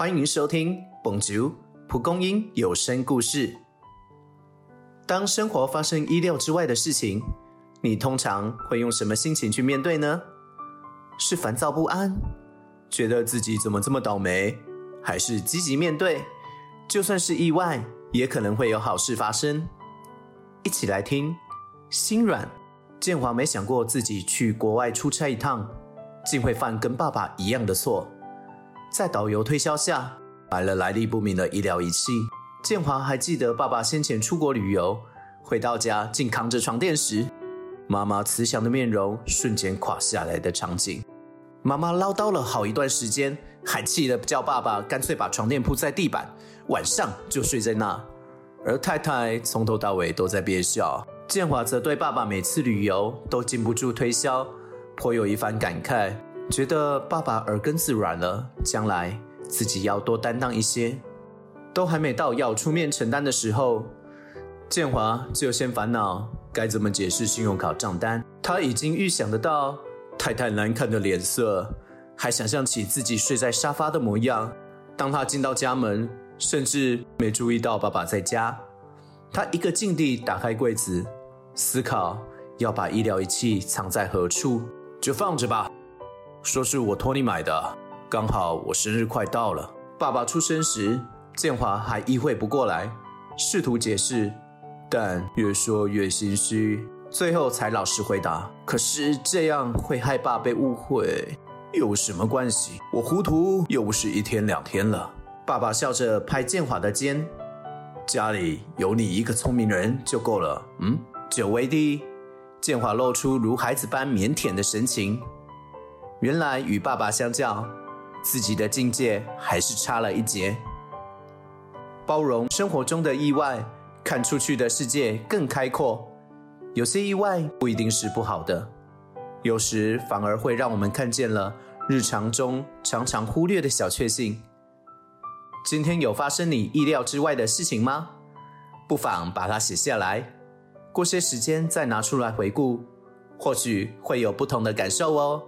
欢迎收听《蹦竹蒲公英有声故事》。当生活发生意料之外的事情，你通常会用什么心情去面对呢？是烦躁不安，觉得自己怎么这么倒霉，还是积极面对？就算是意外，也可能会有好事发生。一起来听。心软，建华没想过自己去国外出差一趟，竟会犯跟爸爸一样的错。在导游推销下，买了来历不明的医疗仪器。建华还记得爸爸先前出国旅游，回到家竟扛着床垫时，妈妈慈祥的面容瞬间垮下来的场景。妈妈唠叨了好一段时间，还气得叫爸爸干脆把床垫铺在地板，晚上就睡在那。而太太从头到尾都在憋笑。建华则对爸爸每次旅游都禁不住推销，颇有一番感慨，觉得爸爸耳根子软了，将来自己要多担当一些。都还没到要出面承担的时候，建华就先烦恼该怎么解释信用卡账单。他已经预想得到太太难看的脸色，还想象起自己睡在沙发的模样。当他进到家门，甚至没注意到爸爸在家，他一个劲地打开柜子。思考要把医疗仪器藏在何处，就放着吧。说是我托你买的，刚好我生日快到了。爸爸出生时，建华还意会不过来，试图解释，但越说越心虚，最后才老实回答。可是这样会害爸被误会，有什么关系？我糊涂又不是一天两天了。爸爸笑着拍建华的肩，家里有你一个聪明人就够了。嗯。久违的，建华露出如孩子般腼腆的神情。原来与爸爸相较，自己的境界还是差了一截。包容生活中的意外，看出去的世界更开阔。有些意外不一定是不好的，有时反而会让我们看见了日常中常常忽略的小确幸。今天有发生你意料之外的事情吗？不妨把它写下来。过些时间再拿出来回顾，或许会有不同的感受哦。